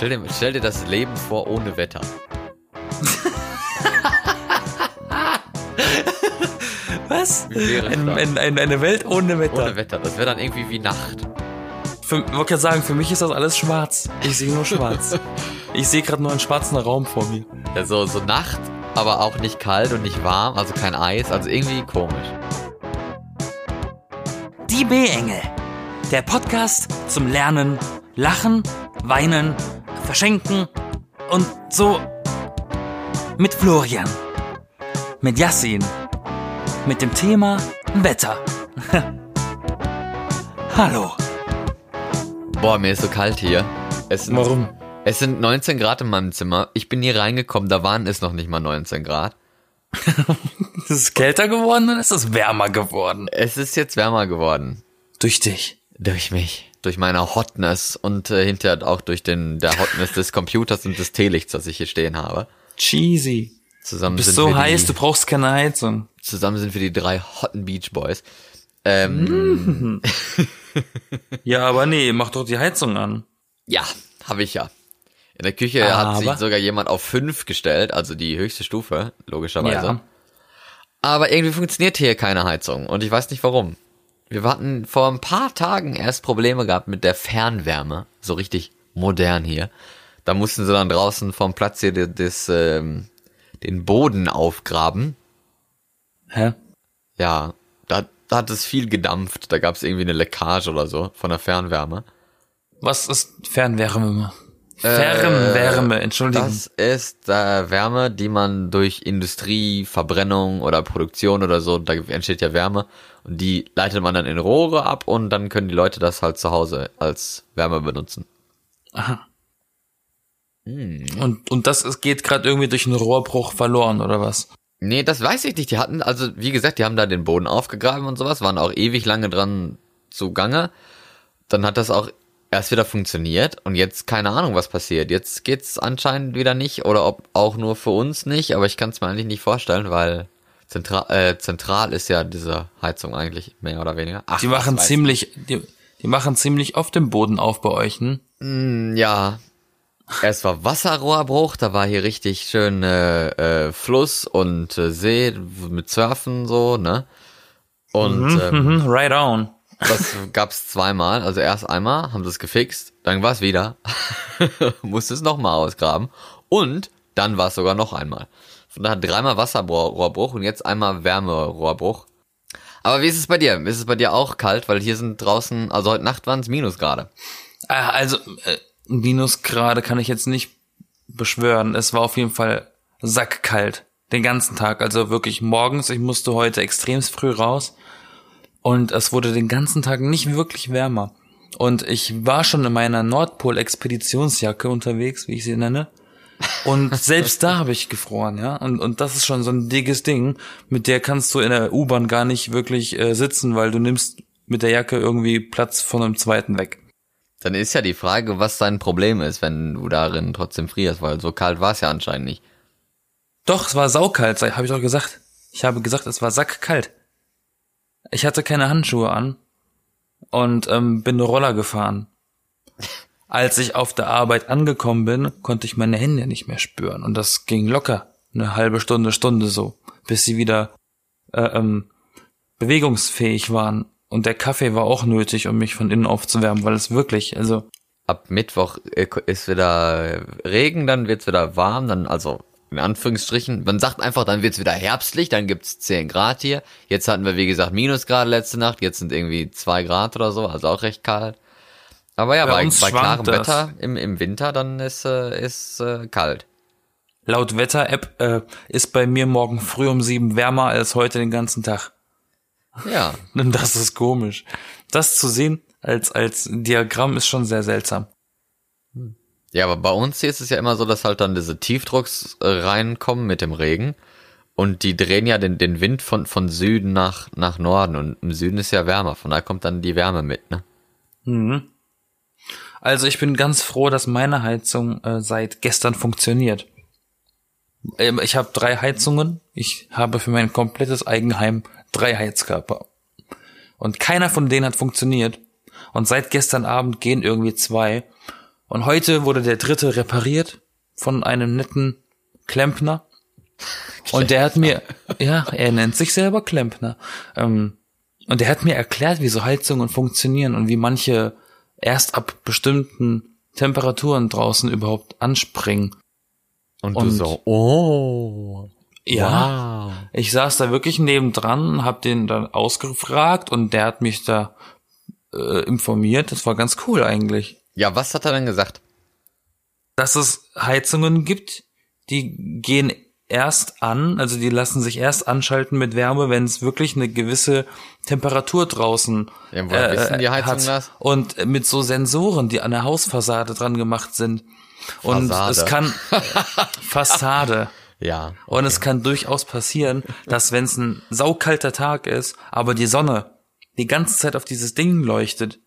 Stell dir, stell dir das Leben vor ohne Wetter. Was? Ein, ein, ein, eine Welt ohne Wetter. Ohne Wetter. Das wäre dann irgendwie wie Nacht. Ich wollte gerade sagen, für mich ist das alles schwarz. Ich sehe nur schwarz. ich sehe gerade nur einen schwarzen Raum vor mir. Ja, so, so Nacht, aber auch nicht kalt und nicht warm, also kein Eis, also irgendwie komisch. Die B-Engel. Der Podcast zum Lernen, Lachen, Weinen, Verschenken und so mit Florian. Mit Yassin. Mit dem Thema Wetter. Hallo. Boah, mir ist so kalt hier. Es sind, Warum? Es sind 19 Grad in meinem Zimmer. Ich bin hier reingekommen, da waren es noch nicht mal 19 Grad. Ist es kälter geworden oder ist es wärmer geworden? Es ist jetzt wärmer geworden. Durch dich. Durch mich. Durch meine Hotness und äh, hinterher auch durch den der Hotness des Computers und des Teelichts, das ich hier stehen habe. Cheesy. Zusammen Du bist sind so wir heiß, die, du brauchst keine Heizung. Zusammen sind wir die drei Hotten Beach Boys. Ähm, Ja, aber nee, mach doch die Heizung an. Ja, habe ich ja. In der Küche hat sich Aber- sogar jemand auf fünf gestellt, also die höchste Stufe, logischerweise. Ja. Aber irgendwie funktioniert hier keine Heizung und ich weiß nicht warum. Wir hatten vor ein paar Tagen erst Probleme gehabt mit der Fernwärme, so richtig modern hier. Da mussten sie dann draußen vom Platz hier des, des, ähm, den Boden aufgraben. Hä? Ja, da, da hat es viel gedampft, da gab es irgendwie eine Leckage oder so von der Fernwärme. Was ist Fernwärme? Fernwärme, Entschuldigung. Das ist äh, Wärme, die man durch Industrie, Verbrennung oder Produktion oder so, da entsteht ja Wärme und die leitet man dann in Rohre ab und dann können die Leute das halt zu Hause als Wärme benutzen. Aha. Und, und das ist, geht gerade irgendwie durch einen Rohrbruch verloren, oder was? Nee, das weiß ich nicht. Die hatten, also wie gesagt, die haben da den Boden aufgegraben und sowas, waren auch ewig lange dran zugange. Dann hat das auch erst wieder funktioniert und jetzt keine Ahnung, was passiert. Jetzt geht's anscheinend wieder nicht oder ob auch nur für uns nicht, aber ich kann es mir eigentlich nicht vorstellen, weil zentral, äh, zentral ist ja diese Heizung eigentlich mehr oder weniger. Ach, Die machen ziemlich, die, die machen ziemlich oft den Boden auf bei euch, hm? ich. Ja. Erst war Wasserrohrbruch, da war hier richtig schön äh, äh, Fluss und äh, See mit Surfen so, ne? Und ähm, Mhm, right on. Das gab's zweimal. Also erst einmal haben sie es gefixt, dann war es wieder. Musste es nochmal ausgraben. Und dann war es sogar noch einmal. Von daher dreimal Wasserrohrbruch und jetzt einmal Wärmerohrbruch. Aber wie ist es bei dir? Ist es bei dir auch kalt? Weil hier sind draußen, also heute Nacht waren es Minusgrade. Ah, Also, äh, Minusgrade kann ich jetzt nicht beschwören. Es war auf jeden Fall sackkalt. Den ganzen Tag. Also wirklich morgens. Ich musste heute extremst früh raus. Und es wurde den ganzen Tag nicht wirklich wärmer. Und ich war schon in meiner Nordpol-Expeditionsjacke unterwegs, wie ich sie nenne. Und selbst da habe ich gefroren, ja. Und, und das ist schon so ein dickes Ding, mit der kannst du in der U-Bahn gar nicht wirklich äh, sitzen, weil du nimmst mit der Jacke irgendwie Platz von einem zweiten weg. Dann ist ja die Frage, was dein Problem ist, wenn du darin trotzdem frierst, weil so kalt war es ja anscheinend nicht. Doch, es war saukalt, habe ich doch gesagt. Ich habe gesagt, es war sackkalt. Ich hatte keine Handschuhe an und ähm, bin Roller gefahren. Als ich auf der Arbeit angekommen bin, konnte ich meine Hände nicht mehr spüren und das ging locker eine halbe Stunde, Stunde so, bis sie wieder äh, ähm, bewegungsfähig waren. Und der Kaffee war auch nötig, um mich von innen aufzuwärmen, weil es wirklich, also Ab Mittwoch äh, ist wieder Regen, dann wird's wieder warm, dann also in Anführungsstrichen, man sagt einfach, dann wird's wieder herbstlich, dann gibt's 10 Grad hier. Jetzt hatten wir, wie gesagt, Minusgrade letzte Nacht, jetzt sind irgendwie 2 Grad oder so, also auch recht kalt. Aber ja, Bei bei, uns bei klarem das. Wetter im, im Winter, dann ist, äh, ist äh, kalt. laut Wetter-App äh, ist bei mir morgen früh um sieben wärmer als heute den ganzen Tag. Ja, Und das ist komisch. Das zu sehen als, als Diagramm ist schon sehr seltsam. Ja, aber bei uns hier ist es ja immer so, dass halt dann diese Tiefdrucks äh, reinkommen mit dem Regen. Und die drehen ja den, den Wind von, von Süden nach, nach Norden. Und im Süden ist ja wärmer. Von da kommt dann die Wärme mit, ne? Mhm. Also ich bin ganz froh, dass meine Heizung äh, seit gestern funktioniert. Ähm, Ich habe drei Heizungen. Ich habe für mein komplettes Eigenheim drei Heizkörper. Und keiner von denen hat funktioniert. Und seit gestern Abend gehen irgendwie zwei. Und heute wurde der dritte repariert von einem netten Klempner. Und der hat mir, ja, er nennt sich selber Klempner. Ähm, und der hat mir erklärt, wie so Heizungen funktionieren und wie manche erst ab bestimmten Temperaturen draußen überhaupt anspringen. Und, du Und- so, oh. Ja, Wow. ich saß da wirklich nebendran, hab den dann ausgefragt und der hat mich da äh, informiert. Das war ganz cool eigentlich. Ja, was hat er denn gesagt? Dass es Heizungen gibt, die gehen erst an, also die lassen sich erst anschalten mit Wärme, wenn es wirklich eine gewisse Temperatur draußen Ja, woher wissen die Heizungen das? Und äh, mit so Sensoren, die an der Hausfassade dran gemacht sind. Und Fassade. es kann Fassade. Ja. Und es kann durchaus passieren, dass wenn es ein saukalter Tag ist, aber die Sonne die ganze Zeit auf dieses Ding leuchtet,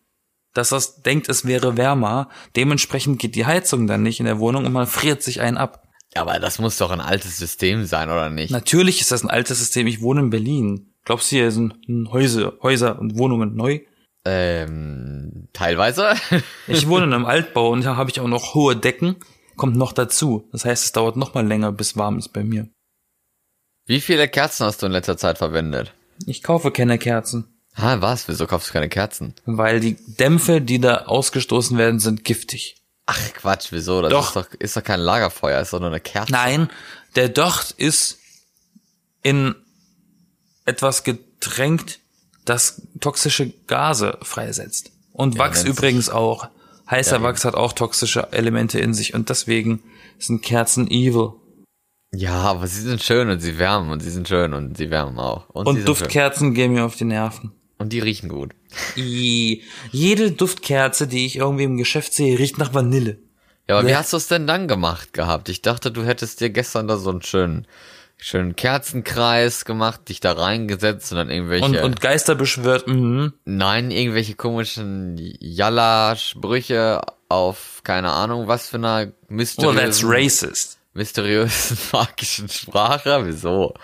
dass das denkt, es wäre wärmer. Dementsprechend geht die Heizung dann nicht in der Wohnung und man friert sich einen ab. Aber das muss doch ein altes System sein, oder nicht? Natürlich ist das ein altes System. Ich wohne in Berlin. Glaubst du, hier sind Häuser, Häuser und Wohnungen neu? Ähm, teilweise. Ich wohne in einem Altbau und da habe ich auch noch hohe Decken. Kommt noch dazu. Das heißt, es dauert noch mal länger, bis warm ist bei mir. Wie viele Kerzen hast du in letzter Zeit verwendet? Ich kaufe keine Kerzen. Ha, was? Wieso kaufst du keine Kerzen? Weil die Dämpfe, die da ausgestoßen werden, sind giftig. Ach Quatsch, wieso? Das Doch. ist doch, ist doch kein Lagerfeuer, ist doch nur eine Kerze. Nein, der Docht ist in etwas getränkt, das toxische Gase freisetzt. Und Wachs nennt's- übrigens auch. Heißer Ja, Wachs hat auch toxische Elemente in sich und deswegen sind Kerzen evil. Ja, aber sie sind schön und sie wärmen und sie sind schön und sie wärmen auch. Und, Und sind schön. Duftkerzen gehen mir auf die Nerven. Und die riechen gut. I, jede Duftkerze, die ich irgendwie im Geschäft sehe, riecht nach Vanille. Ja, aber wie Ja. hast du es denn dann gemacht gehabt? Ich dachte, du hättest dir gestern da so einen schönen, schönen Kerzenkreis gemacht, dich da reingesetzt und dann irgendwelche, Und, und Geister beschwört, mhm. nein, irgendwelche komischen Jalla-Sprüche auf keine Ahnung, was für einer mysteriösen, that's racist. mysteriösen magischen Sprache. Wieso?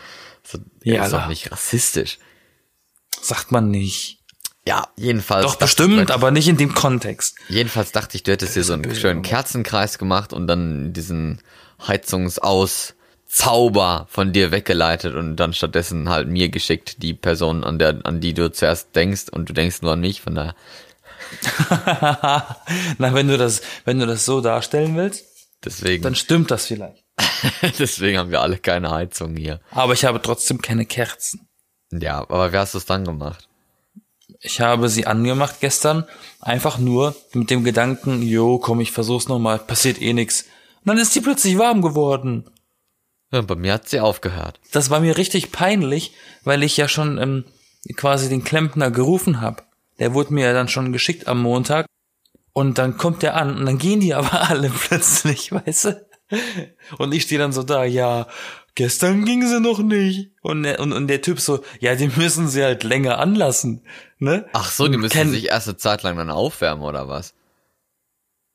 So, Jalla. ist doch nicht rassistisch. Sagt man nicht. Ja, jedenfalls. Doch bestimmt, ich, aber nicht in dem Kontext. Jedenfalls dachte ich, du hättest dir so einen schönen. Kerzenkreis gemacht und dann diesen Heizungsauszauber von dir weggeleitet und dann stattdessen halt mir geschickt, die Person, an der, an die du zuerst denkst und du denkst nur an mich, von daher. Na, wenn du das, wenn du das so darstellen willst, Deswegen, dann stimmt das vielleicht. deswegen haben wir alle keine Heizung hier. Aber ich habe trotzdem keine Kerzen. Ja, aber wie hast du es dann gemacht? Ich habe sie angemacht gestern, einfach nur mit dem Gedanken, jo, komm, ich versuch's nochmal, passiert eh nix. Und dann ist die plötzlich warm geworden. Ja, bei mir hat sie aufgehört. Das war mir richtig peinlich, weil ich ja schon ähm, quasi den Klempner gerufen habe. Der wurde mir ja dann schon geschickt am Montag. Und dann kommt der an und dann gehen die aber alle plötzlich, weißt du? Und ich stehe dann so da, ja, gestern ging sie noch nicht. Und der, und, und der Typ so, ja, die müssen sie halt länger anlassen, ne? Ach so, die müssen Ken- sich erst eine Zeit lang dann aufwärmen oder was?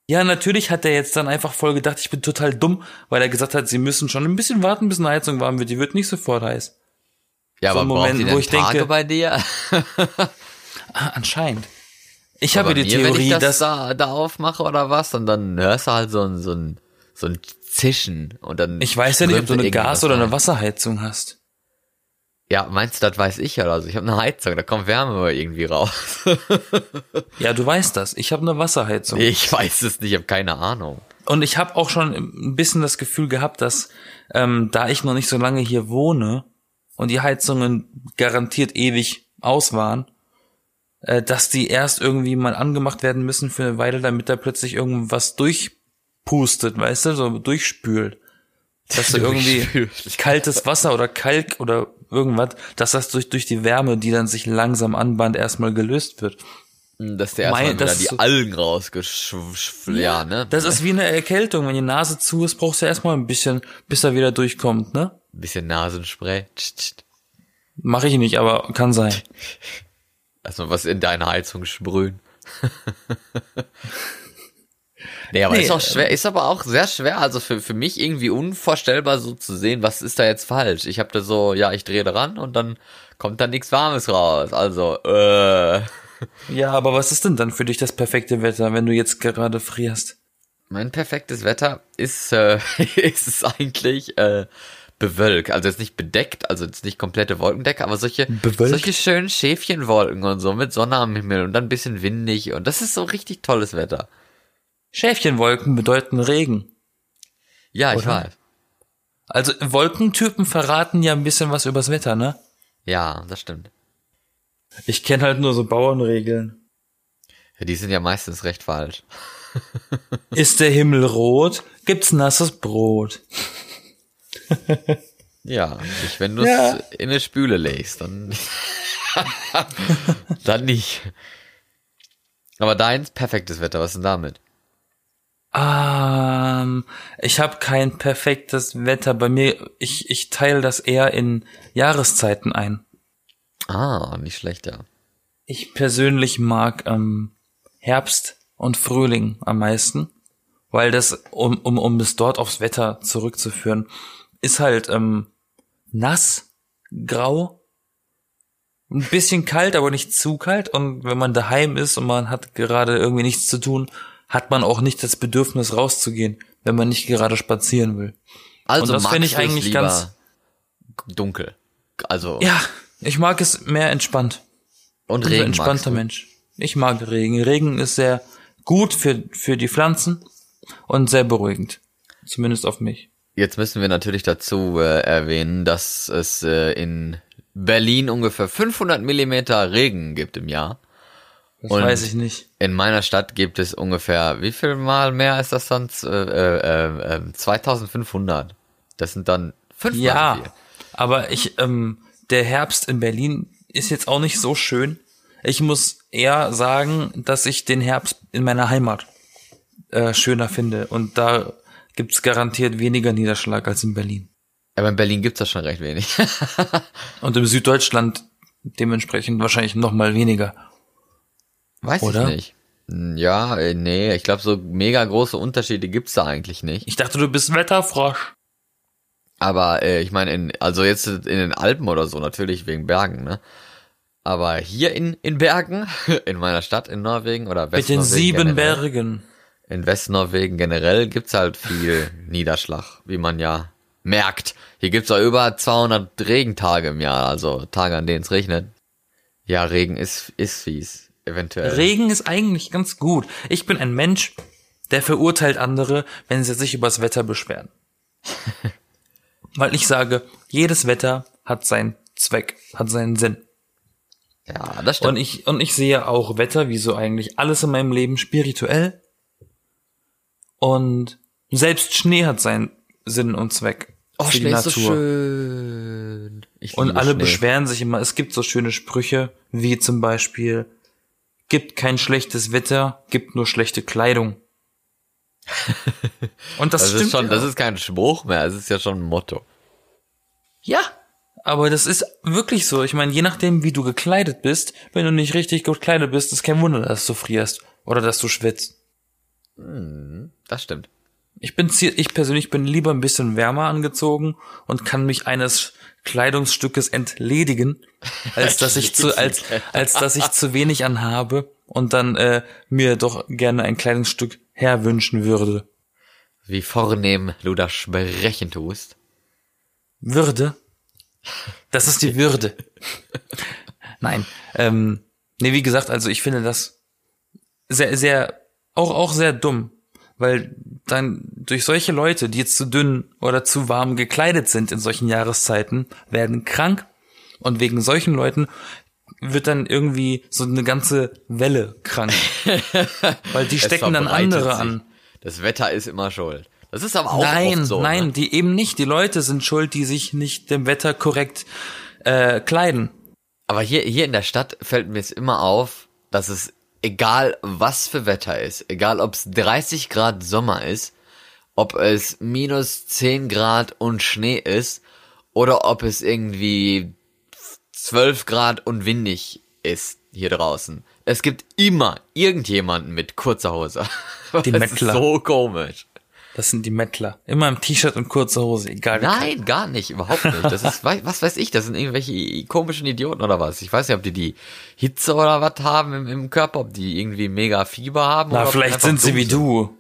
Ja, natürlich hat er jetzt dann einfach voll gedacht, ich bin total dumm, weil er gesagt hat, sie müssen schon ein bisschen warten, bis eine Heizung warm wird. Die wird nicht sofort heiß. Ja, So aber braucht Moment, die wo ich Tage denke- bei dir? Ah, anscheinend. Ich Aber habe die mir, wenn Theorie, ich das dass da, da aufmache oder was, und dann hörst du halt so ein, so ein, so ein Zischen und dann. ich weiß ja nicht, ob du eine Gas- oder eine. Wasserheizung hast. Ja, meinst du, das weiß ich ja. Also ich habe eine Heizung, da kommt Wärme irgendwie raus. Ja, du weißt das. Ich habe eine Wasserheizung. Ich weiß es nicht, ich habe keine Ahnung. Und ich habe auch schon ein bisschen das Gefühl gehabt, dass ähm, da ich noch nicht so lange hier wohne und die Heizungen garantiert ewig aus waren, äh, dass die erst irgendwie mal angemacht werden müssen für eine Weile, damit da plötzlich irgendwas durchpustet, weißt du, so durchspült. Dass du irgendwie kaltes Wasser oder Kalk oder irgendwas, dass das durch, durch die Wärme, die dann sich langsam anbahnt, erstmal gelöst wird. Dass der erstmal Mein- wieder die ist Algen rausgeschwft, ja, ne? Das ist wie eine Erkältung. Wenn die Nase zu ist, brauchst du erstmal ein bisschen, bis er wieder durchkommt, ne? Ein bisschen Nasenspray. Tsch, tsch. Mache ich nicht, aber kann sein. Erstmal was in deine Heizung sprühen. nee, aber Nee, ist auch schwer, ist aber auch sehr schwer, also für, für mich irgendwie unvorstellbar so zu sehen, was ist da jetzt falsch. Ich habe da so, ja, ich drehe dran und dann kommt da nichts Warmes raus. Also, äh, Ja, aber was ist denn dann für dich das perfekte Wetter, wenn du jetzt gerade frierst? Mein perfektes Wetter ist, äh, ist es eigentlich äh, bewölkt. Also jetzt nicht bedeckt, also jetzt nicht komplette Wolkendecke, aber solche, Bewölkt? solche schönen Schäfchenwolken und so mit Sonne am Himmel und dann ein bisschen windig und das ist so richtig tolles Wetter. Schäfchenwolken bedeuten Regen. Ja, ich Oder? weiß. Also Wolkentypen verraten ja ein bisschen was übers Wetter, ne? Ja, das stimmt. Ich kenne halt nur so Bauernregeln. Ja, die sind ja meistens recht falsch. Ist der Himmel rot, gibt's nasses Brot. Ja, nicht, wenn du es Ja. in eine Spüle legst, dann, dann nicht. Aber deins perfektes Wetter, was ist denn damit? Ähm, ich habe kein perfektes Wetter. Bei mir, ich, ich teile das eher in Jahreszeiten ein. Ah, nicht schlecht, ja. Ich persönlich mag ähm, Herbst und Frühling am meisten, weil das, um, um, um es dort aufs Wetter zurückzuführen, ist halt ähm, nass, grau, ein bisschen kalt, aber nicht zu kalt. Und wenn man daheim ist und man hat gerade irgendwie nichts zu tun, hat man auch nicht das Bedürfnis rauszugehen, wenn man nicht gerade spazieren will. Also Und das finde ich eigentlich lieber ganz- dunkel. Also Ja, ich mag es mehr entspannt. und Ich bin ein Regen entspannter. Mensch. Ich mag Regen. Regen ist sehr gut für, für die Pflanzen und sehr beruhigend. Zumindest auf mich. Jetzt müssen wir natürlich dazu äh, erwähnen, dass es äh, in Berlin ungefähr 500 Millimeter Regen gibt im Jahr. Das Und- weiß ich nicht. In meiner Stadt gibt es ungefähr, wie viel mal mehr ist das dann? Äh, äh, äh, 2500. Das sind dann so Ja, viel. aber ich, ähm, der Herbst in Berlin ist jetzt auch nicht so schön. Ich muss eher sagen, dass ich den Herbst in meiner Heimat äh, schöner finde. Und da gibt's garantiert weniger Niederschlag als in Berlin. Aber in Berlin gibt's das schon recht wenig. Und im Süddeutschland dementsprechend wahrscheinlich noch mal weniger. Weiß Oder? ich nicht. Hm, Ja, äh, nee, ich glaube, so mega große Unterschiede gibt's da eigentlich nicht. Ich dachte, du bist Wetterfrosch. Aber äh, ich meine, in, also jetzt in den Alpen oder so, natürlich wegen Bergen, ne? Aber hier in, in Bergen, in meiner Stadt in Norwegen oder Mit den Westnorwegen sieben generell, Bergen. In Westnorwegen generell gibt's halt viel Niederschlag, wie man ja merkt. Hier gibt's auch über 200 Regentage im Jahr, also Tage, an denen es regnet. Ja, Regen ist, ist fies, eventuell. Regen ist eigentlich ganz gut. Ich bin ein Mensch, der verurteilt andere, wenn sie sich übers Wetter beschweren. Weil ich sage, jedes Wetter hat seinen Zweck, hat seinen Sinn. ja, das stimmt. Und ich, und ich sehe auch Wetter, wie so eigentlich alles in meinem Leben spirituell. Und selbst Schnee hat seinen Sinn und Zweck oh, Schnee ist so schön. Und alle Schnee. beschweren sich immer, es gibt so schöne Sprüche, wie zum Beispiel, gibt kein schlechtes Wetter, gibt nur schlechte Kleidung. Und das, Das stimmt ist schon, ja. das ist kein Spruch mehr, es ist ja schon ein Motto. ja, aber das ist wirklich so. Ich meine, je nachdem, wie du gekleidet bist, wenn du nicht richtig gekleidet bist, ist kein Wunder, dass du frierst oder dass du schwitzt. Das stimmt. Ich bin, ich persönlich bin lieber ein bisschen wärmer angezogen und kann mich eines Kleidungsstückes entledigen, als dass ich zu, als, als dass ich zu wenig anhabe und dann äh, mir doch gerne ein Kleidungsstück herwünschen würde. Wie vornehm du das sprechen tust. Würde? Das ist die Würde. Nein. Ähm, nee, wie gesagt, also ich finde das sehr, sehr, auch, auch sehr dumm. Weil dann durch solche Leute, die jetzt zu dünn oder zu warm gekleidet sind in solchen Jahreszeiten, werden krank. Und wegen solchen Leuten wird dann irgendwie so eine ganze Welle krank. Weil die stecken dann andere sich. an. Das Wetter ist immer schuld. Das ist aber auch Nein, oft so. nein, Ne? die eben nicht. Die Leute sind schuld, die sich nicht dem Wetter korrekt äh, kleiden. Aber hier, hier in der Stadt fällt mir es immer auf, dass es egal was für Wetter ist, egal ob es 30 Grad Sommer ist, ob es minus 10 Grad und Schnee ist, oder ob es irgendwie 12 Grad und windig ist hier draußen. Es gibt immer irgendjemanden mit kurzer Hose. Das Mettler. ist so komisch. Das sind die Mettler. Immer im T-Shirt und kurzer Hose, egal. Nein, gar nicht, überhaupt nicht. Das ist, was weiß ich, das sind irgendwelche komischen Idioten oder was. Ich weiß nicht, ob die die Hitze oder was haben im, im Körper, ob die irgendwie mega Fieber haben. Na, oder vielleicht sind sie wie du.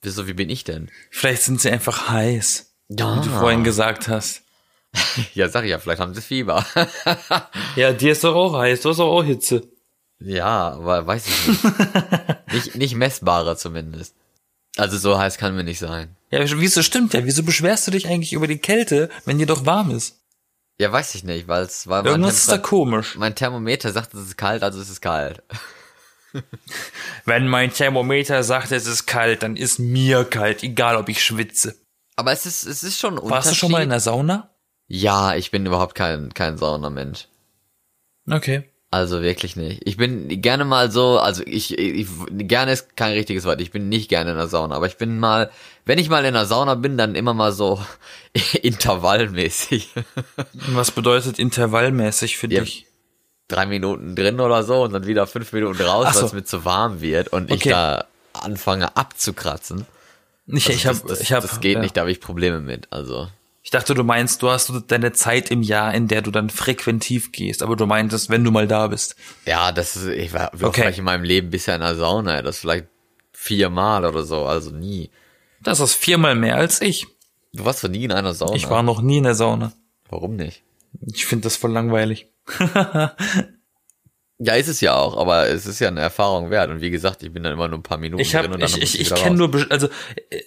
Wieso, wie bin ich denn? Vielleicht sind sie einfach heiß, Ja. wie du vorhin gesagt hast. Ja, sag ich ja, vielleicht haben sie Fieber. Ja, dir ist doch auch heiß, du hast doch auch Hitze. ja, aber weiß ich nicht. nicht. Nicht messbare zumindest. Also so heiß kann mir nicht sein. Ja, wieso stimmt ja? Wieso beschwerst du dich eigentlich über die Kälte, wenn dir doch warm ist? Ja, weiß ich nicht, weil es mein, Irgendwas ist da komisch. mein Thermometer sagt, es ist kalt, also es ist kalt. Wenn mein Thermometer sagt, es ist kalt, dann ist mir kalt, egal ob ich schwitze. Aber es ist, es ist schon ein Warst du schon mal in der Sauna? Ja, ich bin überhaupt kein, kein Saunamensch. Okay. Also wirklich nicht. Ich bin gerne mal so, also ich, ich gerne ist kein richtiges Wort. Ich bin nicht gerne in der Sauna, aber ich bin mal, wenn ich mal in der Sauna bin, dann immer mal so intervallmäßig. Was bedeutet intervallmäßig für Ja. dich? Drei Minuten drin oder so und dann wieder fünf Minuten raus, so. weil es mir zu warm wird und ich Okay. da anfange abzukratzen. Ich, Also ich habe, ich habe, das geht ja. nicht, da habe ich Probleme mit. Also Ich dachte, du meinst, du hast deine Zeit im Jahr, in der du dann frequentiv gehst, aber du meintest, wenn du mal da bist. ja, das ist, ich war, Okay. vielleicht in meinem Leben bisher in der Sauna, das vielleicht viermal oder so, also nie. Das ist viermal mehr als ich. Du warst doch nie in einer Sauna. Ich war noch nie in der Sauna. Warum nicht? Ich finde das voll langweilig. Ja, ist es ja auch, aber es ist ja eine Erfahrung wert. Und wie gesagt, ich bin dann immer nur ein paar Minuten Ich drin habe, und dann ich, muss ich, ich wieder kenne nur, also äh,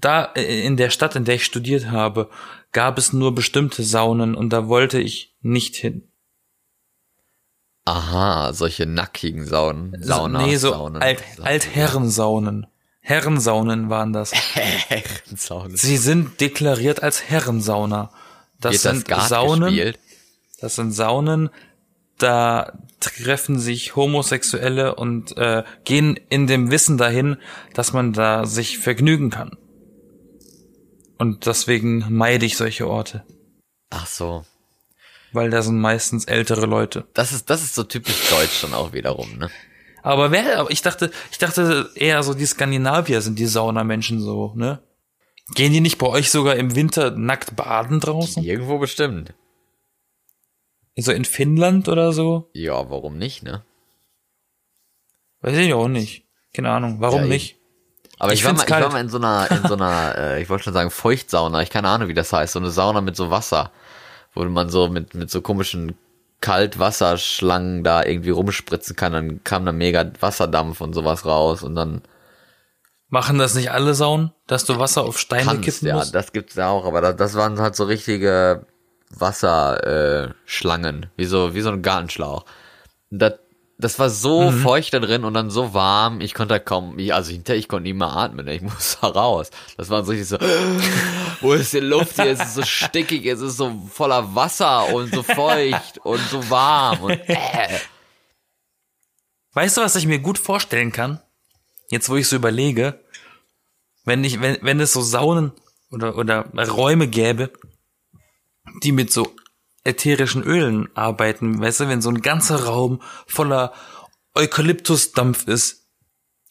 da äh, in der Stadt, in der ich studiert habe, gab es nur bestimmte Saunen und da wollte ich nicht hin. Aha, solche nackigen Saunen. Sauna, nee, so Saunen. Alt, Altherrensaunen. Herrensaunen waren das. Herrensaunen. Sie sind deklariert als Herrensauna. Das das sind Skat Saunen. gespielt? Das sind Saunen, da treffen sich Homosexuelle und äh, gehen in dem Wissen dahin, dass man da sich vergnügen kann. Und deswegen meide ich solche Orte, Ach so. weil da sind meistens ältere Leute. Das ist, das ist so typisch deutsch dann auch wiederum, ne? Aber wer, aber ich dachte, ich dachte eher so die Skandinavier sind die Saunamenschen so, ne? Gehen die nicht bei euch sogar im Winter nackt baden draußen? Irgendwo bestimmt. So in Finnland oder so? Ja, warum nicht, ne? Weiß ich auch nicht. Keine Ahnung. Warum Ja, nicht? Aber ich, Ich war mal, ich war mal in so einer, in so einer, äh, ich wollte schon sagen Feuchtsauna. Ich keine Ahnung, wie das heißt. So eine Sauna mit so Wasser, wo man so mit mit so komischen Kaltwasserschlangen da irgendwie rumspritzen kann. Dann kam da mega Wasserdampf und sowas raus und dann Machen das nicht alle Saunen, dass du Wasser auf Steine kannst, kippen ja, musst? das gibt's ja auch. Aber das, das waren halt so richtige Wasserschlangen, äh, wie so wie so ein Gartenschlauch. Das, das war so Mhm. feucht da drin und dann so warm, ich konnte da kaum, ich, also hinterher, ich konnte nicht mehr atmen, ich musste da raus. Das war so richtig so, wo ist die Luft hier? Es ist so stickig, es ist so voller Wasser und so feucht und so warm und äh. Weißt du, was ich mir gut vorstellen kann? Jetzt, wo ich so überlege, wenn ich, wenn, wenn es so Saunen oder, oder Räume gäbe, die mit so ätherischen Ölen arbeiten, weißt du, wenn so ein ganzer Raum voller Eukalyptusdampf ist.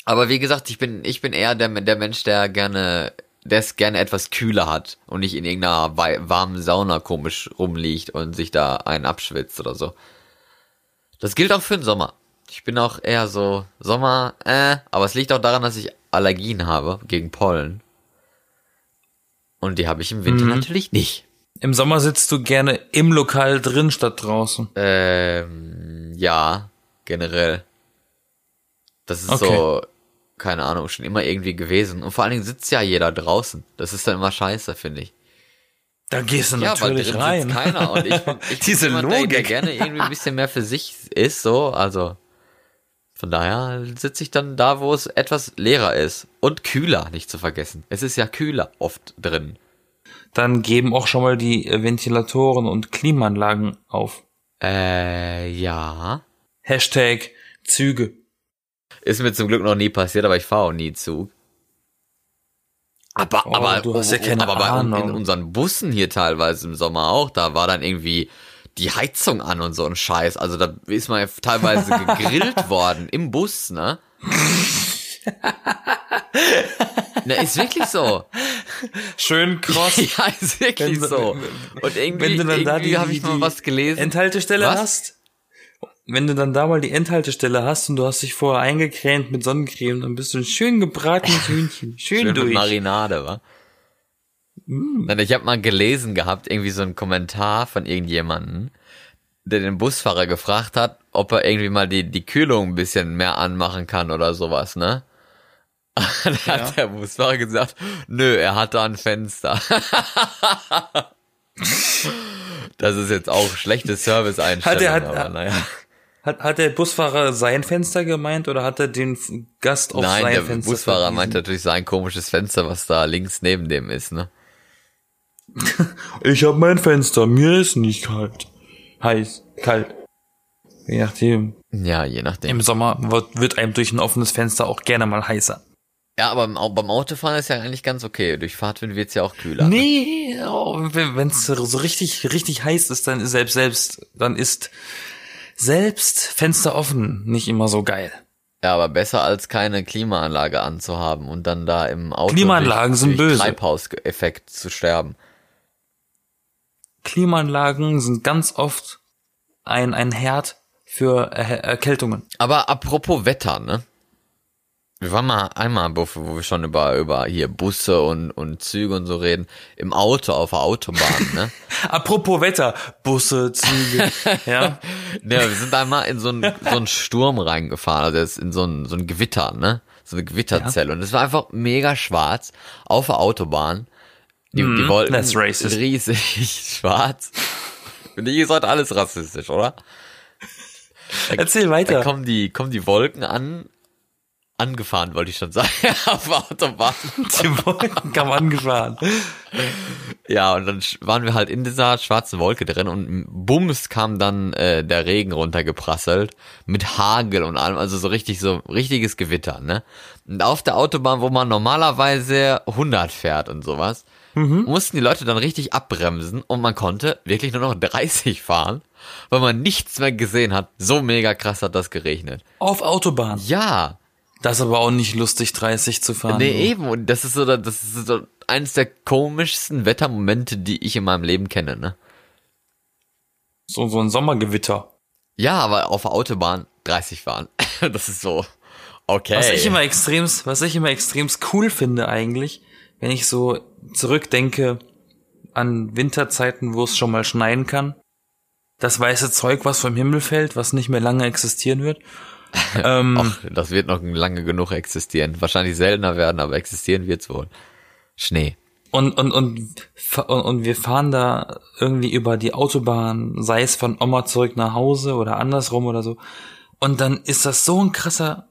Aber wie gesagt, ich bin, ich bin eher der, der Mensch, der gerne, der es gerne etwas kühler hat und nicht in irgendeiner warmen Sauna komisch rumliegt und sich da einen abschwitzt oder so. Das gilt auch für den Sommer. Ich bin auch eher so Sommer, äh, aber es liegt auch daran, dass ich Allergien habe gegen Pollen. Und die habe ich im Winter natürlich nicht. Im Sommer sitzt du gerne im Lokal drin statt draußen. Ähm, ja, generell. Das ist Okay. so, keine Ahnung, schon immer irgendwie gewesen. Und vor allen Dingen sitzt ja jeder draußen. Das ist dann immer scheiße, finde ich. Da gehst du Ja, weil natürlich drin rein. sitzt keiner. Und ich, ich Diese bin jemand, der, der Logik. gerne irgendwie ein bisschen mehr für sich ist, so, also. Von daher sitze ich dann da, wo es etwas leerer ist. Und kühler, nicht zu vergessen. Es ist ja kühler oft drin. Dann geben auch schon mal die äh, Ventilatoren und Klimaanlagen auf. Äh, ja. Hashtag Züge. Ist mir zum Glück noch nie passiert, aber ich fahre auch nie Zug. Aber, Oh, aber, du hast ja keine aber bei, Ahnung. in unseren Bussen hier teilweise im Sommer auch, da war dann irgendwie die Heizung an und so ein Scheiß. Also da ist man ja teilweise gegrillt worden im Bus, ne? ne, ist wirklich so. Schön cross. ja, ist wirklich Wenn- so. Und irgendwie, wenn du dann da irgendwie habe ich mal was gelesen. Enthaltestelle Was? hast wenn du dann da mal die Endhaltestelle hast und du hast dich vorher eingecremt mit Sonnencreme, dann bist du ein schön gebratenes Hühnchen. Schön, Schön durch. mit Marinade, wa? Nein, Ich habe mal gelesen gehabt, irgendwie so ein Kommentar von irgendjemanden, der den Busfahrer gefragt hat, ob er irgendwie mal die, die Kühlung ein bisschen mehr anmachen kann oder sowas, ne? Dann Ja. hat der Busfahrer gesagt, nö, er hat da ein Fenster. das ist jetzt auch schlechte Service-Einstellung, Hat er- hat- aber naja. Hat, hat der Busfahrer sein Fenster gemeint oder hat er den Gast auf Nein, sein der Fenster Busfahrer verwiesen? meint natürlich sein komisches Fenster, was da links neben dem ist, ne? Ich hab mein Fenster, mir ist nicht kalt. Heiß, kalt. Je nachdem. Ja, je nachdem. Im Sommer wird, wird einem durch ein offenes Fenster auch gerne mal heißer. Ja, aber beim Autofahren ist ja eigentlich ganz okay. Durch Fahrtwind wird's ja auch kühler. Nee, oh, wenn es so richtig, richtig heiß ist, dann ist selbst, selbst, dann ist selbst Fenster offen nicht immer so geil. Ja, aber besser als keine Klimaanlage anzuhaben und dann da im Auto Klimaanlagen durch, sind durch böse. Treibhauseffekt zu sterben. Klimaanlagen sind ganz oft ein, ein Herd für Er Erkältungen. Aber apropos Wetter, ne? Wir waren mal einmal, wo wir schon über, über hier Busse und, und Züge und so reden, im Auto auf der Autobahn, ne? Apropos Wetter, Busse, Züge, ja. Ne, wir sind einmal in so einen, so einen Sturm reingefahren, also jetzt in so ein, so ein Gewitter, ne? So eine Gewitterzelle. Und es war einfach mega schwarz auf der Autobahn. Die, die Wolken Mhm, racist. riesig schwarz. Und ist heute alles rassistisch, oder? Erzähl Da weiter. kommen die, kommen die Wolken an, angefahren, wollte ich schon sagen, auf Autobahn. Die Wolken kamen angefahren. Ja, und dann waren wir halt in dieser schwarzen Wolke drin und bums kam dann äh, der Regen runtergeprasselt mit Hagel und allem, also so richtig so richtiges Gewitter, ne? Und auf der Autobahn, wo man normalerweise 100 fährt und sowas, mussten die Leute dann richtig abbremsen und man konnte wirklich nur noch 30 fahren, weil man nichts mehr gesehen hat. So mega krass hat das geregnet. Auf Autobahn. Ja, Das ist aber auch nicht lustig, 30 zu fahren. Nee, du. eben. Und das ist so, das ist so eines der komischsten Wettermomente, die ich in meinem Leben kenne, ne? So, so ein Sommergewitter. Ja, aber auf der Autobahn 30 fahren. Das ist so, okay. Was ich immer extremst, was ich immer extremst cool finde eigentlich, wenn ich so zurückdenke an Winterzeiten, wo es schon mal schneien kann. Das weiße Zeug, was vom Himmel fällt, was nicht mehr lange existieren wird. ähm, Ach, das wird noch lange genug existieren. Wahrscheinlich seltener werden, aber existieren wird's wohl. Schnee. Und, und, und, und, und wir fahren da irgendwie über die Autobahn, sei es von Oma zurück nach Hause oder andersrum oder so. Und dann ist das so ein krasser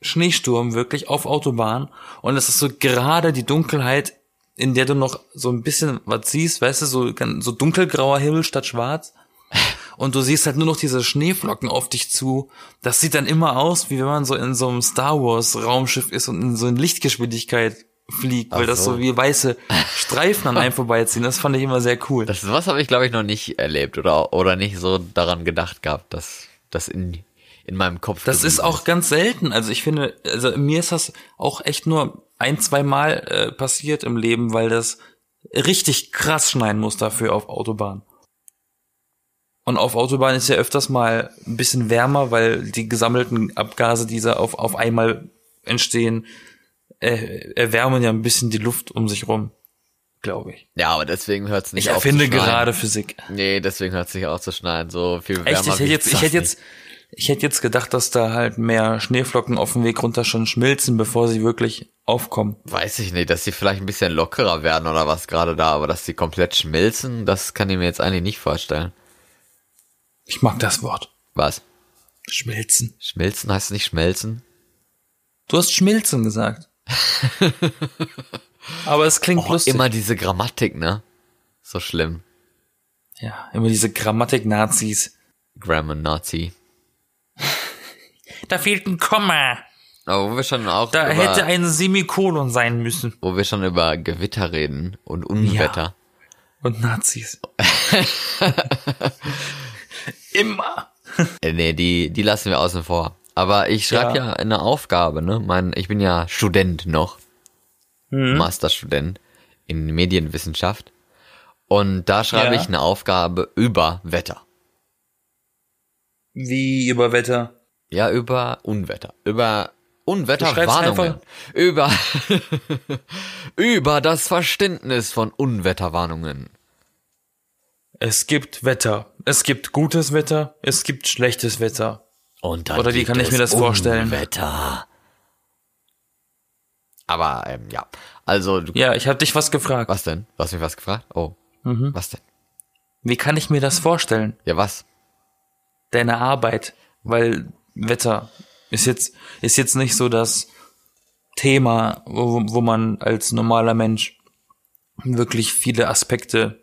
Schneesturm wirklich auf Autobahn. Und es ist so gerade die Dunkelheit, in der du noch so ein bisschen was siehst, weißt du, so, so dunkelgrauer Himmel statt schwarz. Und du siehst halt nur noch diese Schneeflocken auf dich zu. Das sieht dann immer aus, wie wenn man so in so einem Star Wars Raumschiff ist und in so in Lichtgeschwindigkeit fliegt, weil Ach das so. so wie weiße Streifen an einem vorbeiziehen. Das fand ich immer sehr cool. Das was habe ich glaube ich noch nicht erlebt oder oder nicht so daran gedacht gehabt, dass das in in meinem Kopf. Das ist auch ganz selten. Also ich finde, also mir ist das auch echt nur ein, zwei Mal äh, passiert im Leben, weil das richtig krass schneien muss dafür auf Autobahn. Und auf Autobahn ist ja öfters mal ein bisschen wärmer, weil die gesammelten Abgase, die da auf, auf einmal entstehen, äh, erwärmen ja ein bisschen die Luft um sich rum, glaube ich. Ja, aber deswegen hört's nicht Ich auf erfinde zu schneien. gerade Physik. Nee, deswegen hört's nicht auf zu schneien. So viel wärmer Echt, ich hätte jetzt, ich hätte jetzt, ich hätte jetzt gedacht, dass da halt mehr Schneeflocken auf dem Weg runter schon schmilzen, bevor sie wirklich aufkommen. Weiß ich nicht, dass die vielleicht ein bisschen lockerer werden oder was gerade da, aber dass die komplett schmilzen, das kann ich mir jetzt eigentlich nicht vorstellen. Ich mag das Wort. Was? Schmilzen. Schmilzen heißt nicht schmelzen? Du hast schmilzen gesagt. Aber es klingt lustig. Immer diese Grammatik, ne? So schlimm. ja, immer diese Grammatik-Nazis. Grammar Nazi. Da fehlt ein Komma. Aber wo wir schon auch Da über, hätte ein Semikolon sein müssen. wo wir schon über Gewitter reden und Unwetter. Und Nazis. immer. Äh, nee, die, die lassen wir außen vor. Aber ich schreibe ja. Ja. eine Aufgabe, ne? Mein, ich bin ja Student noch. Mhm. Masterstudent in Medienwissenschaft. Und da schreibe Ja. ich eine Aufgabe über Wetter. Wie über Wetter? Ja, über Unwetter. Über Unwetterwarnungen. Über, über das Verständnis von Unwetterwarnungen. Es gibt Wetter. Es gibt gutes Wetter. Es gibt schlechtes Wetter. Und dann Oder wie gibt kann ich mir das vorstellen? Unwetter. Aber, ähm, ja. Also, du, Ja, ich habe dich was gefragt. was denn? Du hast mich was gefragt? Oh. Mhm. Was denn? Wie kann ich mir das vorstellen? Ja, was? Deine Arbeit, weil Wetter ist jetzt ist jetzt nicht so das Thema, wo, wo man als normaler Mensch wirklich viele Aspekte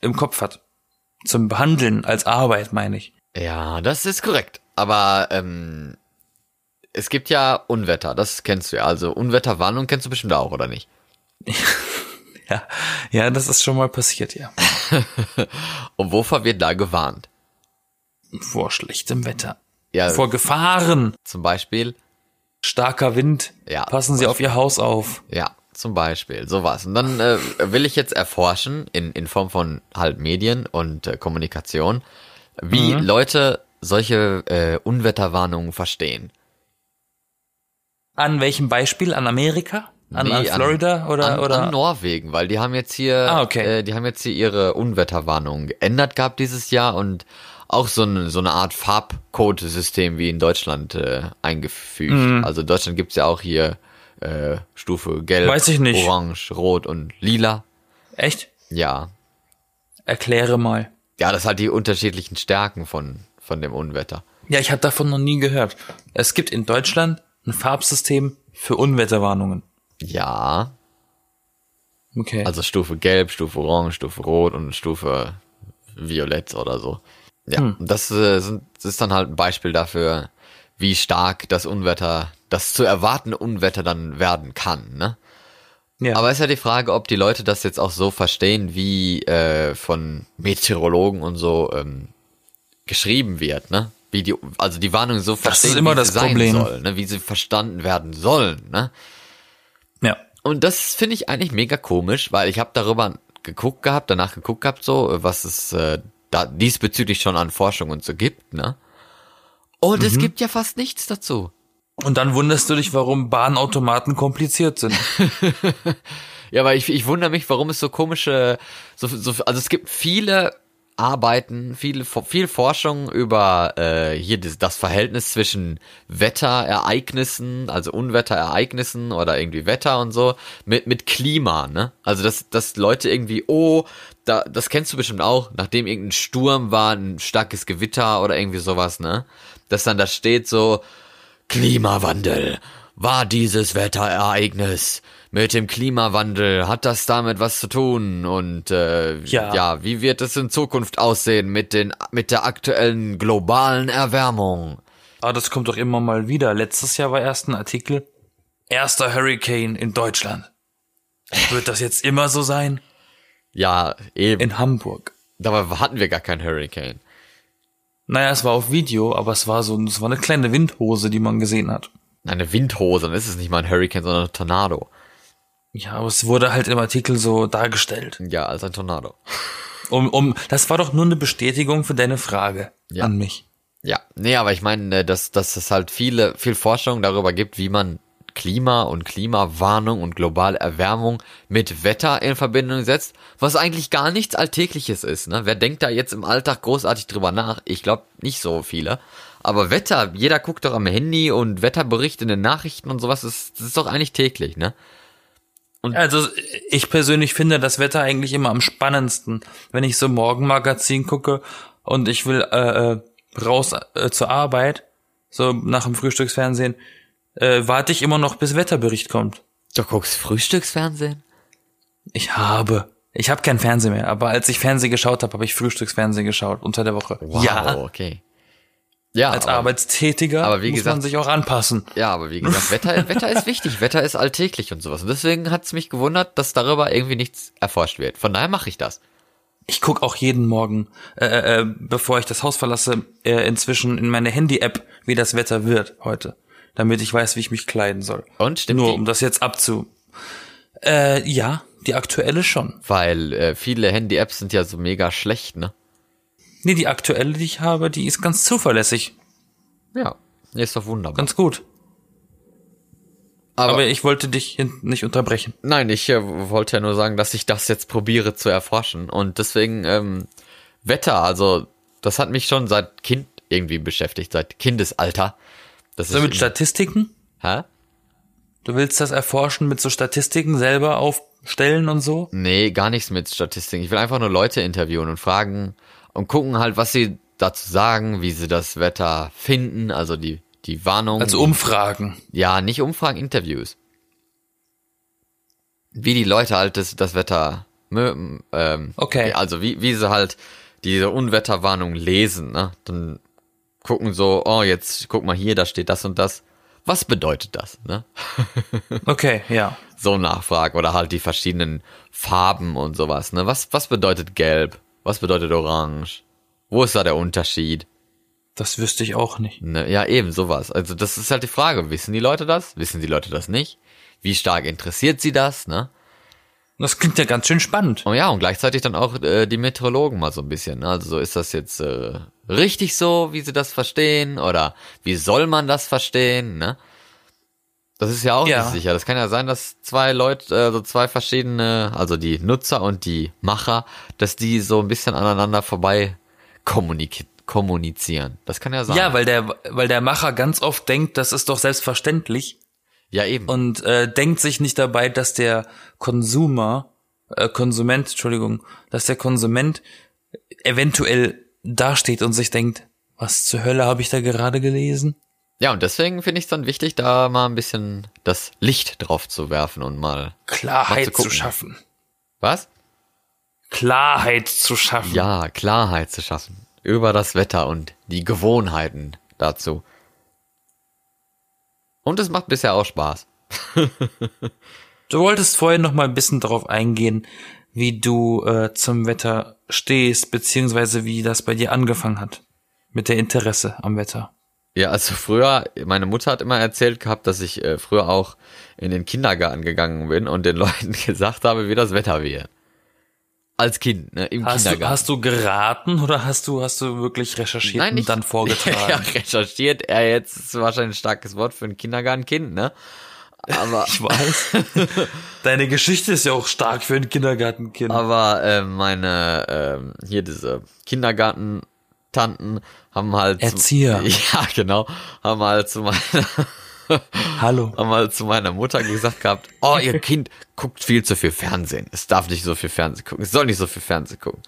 im Kopf hat. Zum Behandeln als Arbeit, meine ich. Ja, das ist korrekt. Aber ähm, es gibt ja Unwetter, das kennst du ja. Also Unwetterwarnung kennst du bestimmt auch, oder nicht? Ja, ja, das ist schon mal passiert, ja. Und wovor wird da gewarnt? Vor schlechtem Wetter. Ja, Vor Gefahren. zum Beispiel, Starker Wind. Ja, Passen Sie auf Ihr Haus auf. ja, zum Beispiel, sowas. Und dann äh, will ich jetzt erforschen, in, in Form von halt Medien und äh, Kommunikation, wie Mhm. Leute solche äh, Unwetterwarnungen verstehen. An welchem Beispiel? An Amerika? An, Nee, an Florida oder an, oder? an Norwegen, weil die haben jetzt hier, Ah, okay. äh, die haben jetzt hier ihre Unwetterwarnungen geändert gehabt dieses Jahr und auch so eine, so eine Art Farbcode-System wie in Deutschland äh, eingefügt. Mhm. Also in Deutschland gibt's ja auch hier äh, Stufe Gelb, Weiß ich nicht. Orange, Rot und Lila. Echt? Ja. Erkläre mal. Ja, das hat die unterschiedlichen Stärken von, von dem Unwetter. Ja, ich habe davon noch nie gehört. Es gibt in Deutschland ein Farbsystem für Unwetterwarnungen. Ja, Okay. also Stufe Gelb, Stufe Orange, Stufe Rot und Stufe Violett oder so. Ja, Hm. das, äh, sind, das ist dann halt ein Beispiel dafür, wie stark das Unwetter, das zu erwartende Unwetter dann werden kann, ne? ja. Aber ist ja die Frage, ob die Leute das jetzt auch so verstehen, wie äh, von Meteorologen und so ähm, geschrieben wird, ne? Wie die, also die Warnung so verstehen, ist immer wie das sie sein Problem. soll, ne? Wie sie verstanden werden sollen, ne? ja. Und das finde ich eigentlich mega komisch, weil ich habe darüber geguckt gehabt, danach geguckt gehabt, so, was es äh, da diesbezüglich schon an Forschung und so gibt, ne? Und Mhm. es gibt ja fast nichts dazu. Und dann wunderst du dich, warum Bahnautomaten kompliziert sind. Ja, aber ich, ich wundere mich, warum es so komische, so, so, also es gibt viele Arbeiten, viele, viel Forschung über äh, hier das, das Verhältnis zwischen Wetterereignissen, also Unwetterereignissen oder irgendwie Wetter und so, mit, mit Klima, ne? Also dass, dass Leute irgendwie, oh, da, das kennst du bestimmt auch, nachdem irgendein Sturm war, ein starkes Gewitter oder irgendwie sowas, ne? Dass dann da steht so, Klimawandel. War dieses Wetterereignis mit dem Klimawandel, hat das damit was zu tun? Und äh, Ja. ja, wie wird es in Zukunft aussehen mit, den, mit der aktuellen globalen Erwärmung? Aber das kommt doch immer mal wieder. Letztes Jahr war erst ein Artikel. Erster Hurricane in Deutschland. Wird das jetzt immer so sein? Ja, eben. In Hamburg. Dabei hatten wir gar keinen Hurricane. Naja, es war auf Video, aber es war so, es war eine kleine Windhose, die man gesehen hat. Eine Windhose, dann ist es nicht mal ein Hurricane, sondern ein Tornado. Ja, aber es wurde halt im Artikel so dargestellt. Ja, als ein Tornado. Um, um, das war doch nur eine Bestätigung für deine Frage Ja. an mich. Ja, nee, aber ich meine, äh, dass, dass es halt viele, viel Forschung darüber gibt, wie man Klima und Klimawarnung und globale Erwärmung mit Wetter in Verbindung setzt, was eigentlich gar nichts Alltägliches ist. Ne? Wer denkt da jetzt im Alltag großartig drüber nach? Ich glaube nicht so viele. Aber Wetter, jeder guckt doch am Handy und Wetterbericht in den Nachrichten und sowas, das, das ist doch eigentlich täglich, ne? Also ich persönlich finde das Wetter eigentlich immer am spannendsten, wenn ich so Morgenmagazin gucke und ich will äh, äh, raus äh, zur Arbeit, so nach dem Frühstücksfernsehen, äh, warte ich immer noch, bis Wetterbericht kommt. Du guckst Frühstücksfernsehen? Ich habe. Ich habe kein Fernsehen mehr, aber als ich Fernsehen geschaut habe, habe ich Frühstücksfernsehen geschaut unter der Woche. Wow, Ja, okay. Ja, als aber- Arbeitstätiger aber wie muss gesagt- man sich auch anpassen. Ja, aber wie gesagt, Wetter, Wetter ist wichtig, Wetter ist alltäglich und sowas. Und deswegen hat's mich gewundert, dass darüber irgendwie nichts erforscht wird. Von daher mache ich das. Ich guck auch jeden Morgen, äh, äh, bevor ich das Haus verlasse, äh, inzwischen in meine Handy-App, wie das Wetter wird heute, damit ich weiß, wie ich mich kleiden soll. Und stimmt Nur die? um das jetzt abzu. Äh, ja, die aktuelle schon. Weil äh, viele Handy-Apps sind ja so mega schlecht, ne? Nee, die aktuelle, die ich habe, die ist ganz zuverlässig. Ja, ist doch wunderbar. Ganz gut. Aber, Aber ich wollte dich nicht unterbrechen. nein, ich äh, wollte ja nur sagen, dass ich das jetzt probiere zu erforschen. Und deswegen, ähm, Wetter, also das hat mich schon seit Kind irgendwie beschäftigt, seit Kindesalter. Das So mit ist, Statistiken? hä? Du willst das erforschen mit so Statistiken selber aufstellen und so? Nee, gar nichts mit Statistiken. Ich will einfach nur Leute interviewen und fragen und gucken halt, was sie dazu sagen, wie sie das Wetter finden, also die, die Warnung. Also Umfragen. Ja, nicht Umfragen, Interviews. Wie die Leute halt das, das Wetter, ähm, Okay. also wie, wie sie halt diese Unwetterwarnung lesen, ne? Dann gucken so, oh, jetzt guck mal hier, da steht das und das. Was bedeutet das, ne? Okay, ja. So nachfragen oder halt die verschiedenen Farben und sowas, ne? Was, was bedeutet gelb? Was bedeutet orange? Wo ist da der Unterschied? Das wüsste ich auch nicht. Ne, ja, eben sowas. Also das ist halt die Frage. Wissen die Leute das? Wissen die Leute das nicht? Wie stark interessiert sie das? Ne? Das klingt ja ganz schön spannend. Und ja, und gleichzeitig dann auch äh, die Meteorologen mal so ein bisschen. Ne? Also so ist das jetzt äh, richtig so, wie sie das verstehen? Oder wie soll man das verstehen? Ne? Das ist ja auch Ja. nicht sicher. Das kann ja sein, dass zwei Leute, äh, so zwei verschiedene, also die Nutzer und die Macher, dass die so ein bisschen aneinander vorbei kommunik kommunizieren. Das kann ja sein. Ja, weil der, weil der Macher ganz oft denkt, das ist doch selbstverständlich ja eben. und äh, denkt sich nicht dabei, dass der Konsumer, äh, Konsument, Entschuldigung, dass der Konsument eventuell dasteht und sich denkt, was zur Hölle habe ich da gerade gelesen? Ja, und deswegen finde ich es dann wichtig, da mal ein bisschen das Licht drauf zu werfen und mal. Mal Klarheit zu zu, gucken. schaffen. Was? Klarheit zu schaffen. Ja, Klarheit zu schaffen. Über das Wetter und die Gewohnheiten dazu. Und es macht bisher auch Spaß. Du wolltest vorhin noch mal ein bisschen darauf eingehen, wie du äh, zum Wetter stehst, beziehungsweise wie das bei dir angefangen hat. Mit der Interesse am Wetter. Ja, also früher, meine Mutter hat immer erzählt gehabt, dass ich äh, früher auch in den Kindergarten gegangen bin und den Leuten gesagt habe, wie das Wetter wäre. Als Kind, ne, im Hast du, Kindergarten. hast du geraten oder hast du, hast du wirklich recherchiert Nein, und nicht. dann vorgetragen? ja, recherchiert. Er jetzt ist wahrscheinlich ein starkes Wort für ein Kindergartenkind, ne? Aber Ich weiß. Deine Geschichte ist ja auch stark für ein Kindergartenkind. Aber äh, meine, ähm, hier diese Kindergartentanten haben halt. Erzieher. Zu, ja, genau. Haben halt zu meiner, Hallo. haben halt zu meiner Mutter gesagt gehabt, oh, ihr Kind guckt viel zu viel Fernsehen. Es darf nicht so viel Fernsehen gucken. Es soll nicht so viel Fernsehen gucken.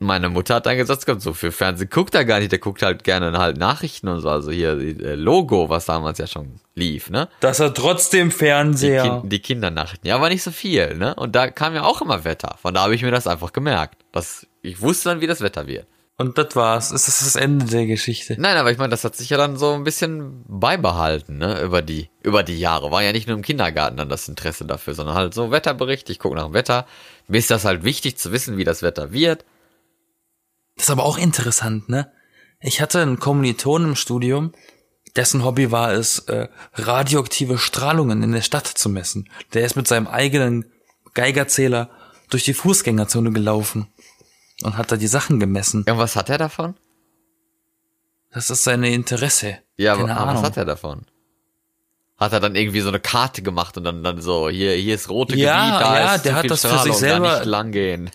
Meine Mutter hat dann gesagt, gehabt, so viel Fernsehen guckt er gar nicht. Der guckt halt gerne halt Nachrichten und so. Also hier die, äh, Logo, was damals ja schon lief, ne? Dass er trotzdem Die, Fernseher. kind, die Kindernachrichten. Ja, aber nicht so viel, ne? Und da kam ja auch immer Wetter. Von da habe ich mir das einfach gemerkt. Das, ich wusste dann, wie das Wetter wird. Und das war's. Es ist das Ende der Geschichte. Nein, aber ich meine, das hat sich ja dann so ein bisschen beibehalten, ne? Über die, über die Jahre. War ja nicht nur im Kindergarten dann das Interesse dafür, sondern halt so Wetterbericht. Ich gucke nach dem Wetter. Mir ist das halt wichtig zu wissen, wie das Wetter wird. Das ist aber auch interessant, ne? Ich hatte einen Kommiliton im Studium, dessen Hobby war es, äh, radioaktive Strahlungen in der Stadt zu messen. Der ist mit seinem eigenen Geigerzähler durch die Fußgängerzone gelaufen und hat da die Sachen gemessen. Ja, und was hat er davon? Das ist seine Interesse. Ja, aber, Keine aber was Ahnung. hat er davon? Hat er dann irgendwie so eine Karte gemacht und dann, dann so, hier, hier ist rote Ja, Gebiet, da ja, ist der zu hat viel das für Strahlung, sich selber- da nicht lang gehen.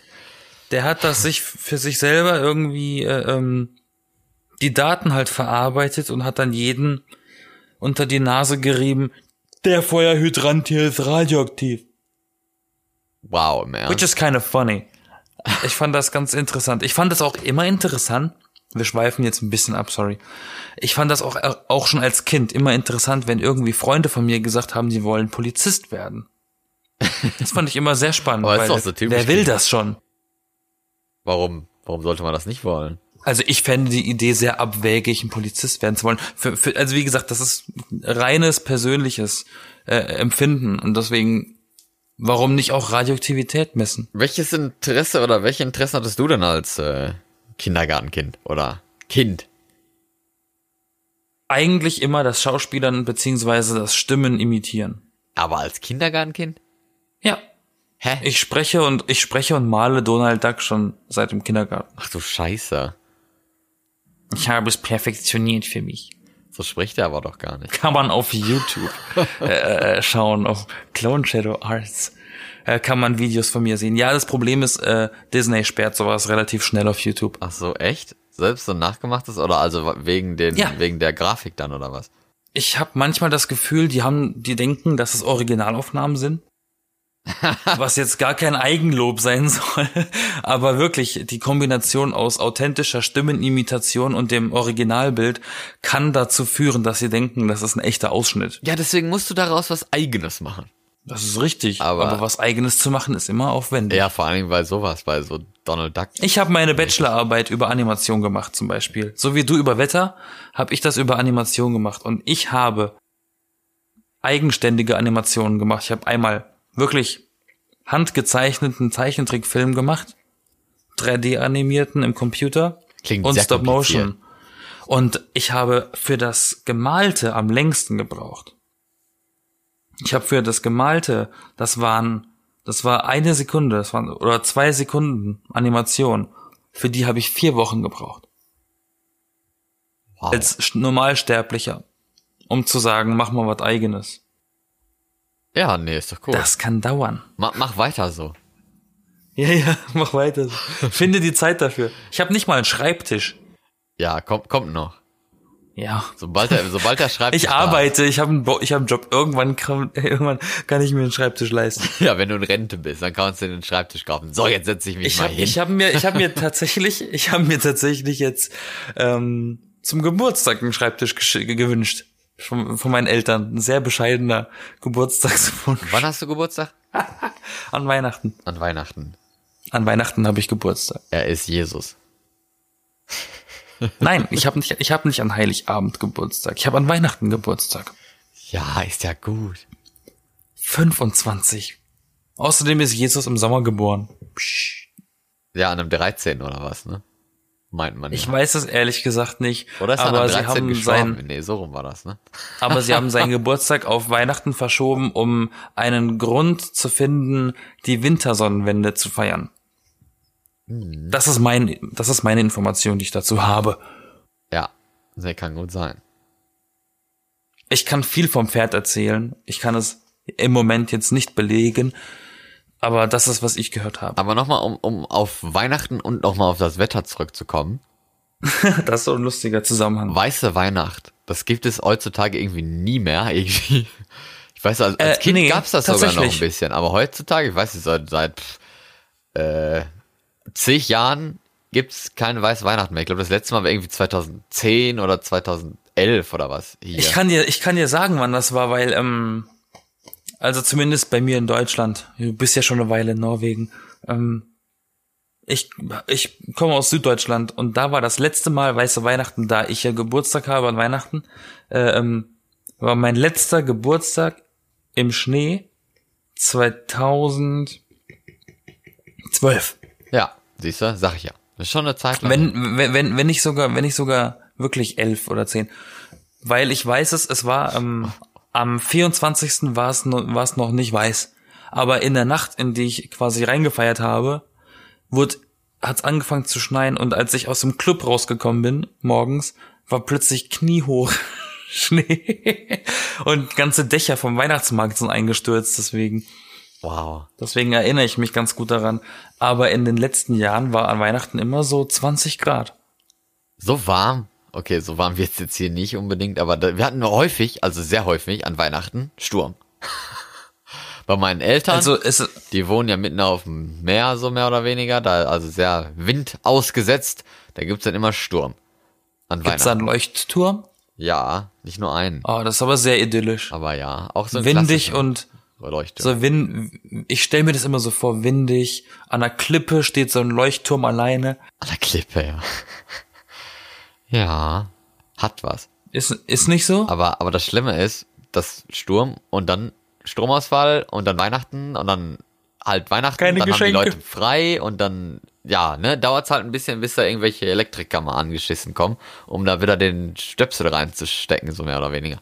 Der hat das sich für sich selber irgendwie äh, ähm, die Daten halt verarbeitet und hat dann jeden unter die Nase gerieben, der Feuerhydrant hier ist radioaktiv. Wow, man. Which is kind of funny. Ich fand das ganz interessant. Ich fand das auch immer interessant. Wir schweifen jetzt ein bisschen ab, sorry. Ich fand das auch, auch schon als Kind immer interessant, wenn irgendwie Freunde von mir gesagt haben, sie wollen Polizist werden. Das fand ich immer sehr spannend, Aber ist weil doch so typisch wer will das schon? Warum, warum sollte man das nicht wollen? Also ich fände die Idee sehr abwegig, ein Polizist werden zu wollen. Für, für, also wie gesagt, das ist reines persönliches äh, Empfinden und deswegen, warum nicht auch Radioaktivität messen? Welches Interesse oder welche Interessen hattest du denn als äh, Kindergartenkind oder Kind? Eigentlich immer das Schauspielern beziehungsweise das Stimmen imitieren. Aber als Kindergartenkind? Ja, Hä? ich spreche und ich spreche und male Donald Duck schon seit dem Kindergarten. Ach du Scheiße. Ich habe es perfektioniert für mich. So spricht er aber doch gar nicht. Kann man auf YouTube äh, schauen, auf Clone Shadow Arts. Äh, kann man Videos von mir sehen. Ja, das Problem ist, äh, Disney sperrt sowas relativ schnell auf YouTube. Ach so, echt? Selbst so nachgemachtes oder also wegen den Ja. wegen der Grafik dann oder was? Ich habe manchmal das Gefühl, die haben, die denken, dass es Originalaufnahmen sind. was jetzt gar kein Eigenlob sein soll, aber wirklich die Kombination aus authentischer Stimmenimitation und dem Originalbild kann dazu führen, dass sie denken, das ist ein echter Ausschnitt. Ja, deswegen musst du daraus was eigenes machen. Das ist richtig, Aber- aber, was eigenes zu machen ist immer aufwendig. Ja, vor allen Dingen bei sowas, bei so Donald Duck. Ich habe meine Bachelorarbeit über Animation gemacht zum Beispiel. So wie du über Wetter, habe ich das über Animation gemacht. Und ich habe eigenständige Animationen gemacht. Ich habe einmal wirklich handgezeichneten Zeichentrickfilm gemacht, 3D-animierten im Computer Klingt und Stop. Motion. Und ich habe für das Gemalte am längsten gebraucht. Ich habe für das Gemalte, das waren, das war eine Sekunde, das waren oder zwei Sekunden Animation. Für die habe ich vier Wochen gebraucht Wow. als Normalsterblicher, um zu sagen, mach mal was Eigenes. Ja, nee, ist doch cool. Das kann dauern. mach, mach weiter so. Ja, ja, mach weiter. Finde die Zeit dafür. Ich habe nicht mal einen Schreibtisch. Ja, kommt, kommt noch. Ja. Sobald er, sobald er schreibt. Ich arbeite, ich habe einen, Bo- ich hab einen Job. Irgendwann kann, irgendwann kann ich mir einen Schreibtisch leisten. Ja, wenn du in Rente bist, dann kannst du den Schreibtisch kaufen. So, jetzt setze ich mich Ich mal habe hin. ich hab mir, ich habe mir tatsächlich, ich habe mir tatsächlich jetzt ähm, zum Geburtstag einen Schreibtisch gewünscht von, von meinen Eltern. Ein sehr bescheidener Geburtstagswunsch Wann hast du Geburtstag? an Weihnachten. An Weihnachten. An Weihnachten habe ich Geburtstag. Er ist Jesus. Nein, ich habe nicht, ich habe nicht an Heiligabend Geburtstag. Ich habe an Weihnachten Geburtstag. Ja, ist ja gut. 25. Außerdem ist Jesus im Sommer geboren. Psch. Ja, an einem 13. oder was, ne? Meint man. Ich weiß es ehrlich gesagt nicht. Oder ist er aber am sie 13. haben gestorben? sein, Nee, so rum war das, ne? aber sie haben seinen Geburtstag auf Weihnachten verschoben, um einen Grund zu finden, die Wintersonnenwende zu feiern. Hm. Das ist mein, das ist meine Information, die ich dazu habe. Ja, nee, kann gut sein. Ich kann viel vom Pferd erzählen. Ich kann es im Moment jetzt nicht belegen. Aber das ist, was ich gehört habe. Aber nochmal, um, um auf Weihnachten und nochmal auf das Wetter zurückzukommen. Das ist so ein lustiger Zusammenhang. Weiße Weihnacht, das gibt es heutzutage irgendwie nie mehr, irgendwie. Ich weiß, als, als Äh, Kind nee, gab's das sogar noch ein bisschen, aber heutzutage, ich weiß nicht, seit, seit äh, zig Jahren gibt's keine weiße Weihnachten mehr. Ich glaube, das letzte Mal war irgendwie 2010 oder 2011 oder was hier. Ich kann dir, ich kann dir sagen, wann das war, weil, ähm, also zumindest bei mir in Deutschland. Du bist ja schon eine Weile in Norwegen. Ähm, ich, ich komme aus Süddeutschland und da war das letzte Mal weiße Weihnachten, da ich ja Geburtstag habe an Weihnachten, äh, ähm, war mein letzter Geburtstag im Schnee 2012. ja, siehst du, sag ich ja. Das ist schon eine Zeit lang. Wenn, wenn, wenn, wenn ich sogar, wenn ich sogar wirklich elf oder zehn. Weil ich weiß es, es war ähm, am 24. war es noch, nicht weiß. Aber in der Nacht, in die ich quasi reingefeiert habe, wurde, hat es angefangen zu schneien und als ich aus dem Club rausgekommen bin, morgens, war plötzlich kniehoch Schnee und ganze Dächer vom Weihnachtsmarkt sind eingestürzt, deswegen. wow. Deswegen erinnere ich mich ganz gut daran. Aber in den letzten Jahren war an Weihnachten immer so 20 Grad. So warm. Okay, so warm wird's jetzt hier nicht unbedingt, aber da, wir hatten nur häufig, also sehr häufig an Weihnachten Sturm. Bei meinen Eltern, Also es die wohnen ja mitten auf dem Meer, so mehr oder weniger, da also sehr Wind ausgesetzt, da gibt's dann immer Sturm. An gibt's da Weihnachten. einen Leuchtturm. Ja, nicht nur einen, Oh, das ist aber sehr idyllisch. aber ja, auch so ein Windig und Leuchtturm. so Wind. Ich stelle mir das immer so vor, windig. An der Klippe steht so ein Leuchtturm alleine. An der Klippe, ja. Ja, hat was. Ist, ist nicht so? Aber, aber das Schlimme ist, dass Sturm und dann Stromausfall und dann Weihnachten und dann halt Weihnachten, Keine dann Geschenke. haben die Leute frei und dann, ja, ne, dauert's halt ein bisschen, bis da irgendwelche Elektriker mal angeschissen kommen, um da wieder den Stöpsel reinzustecken, so mehr oder weniger.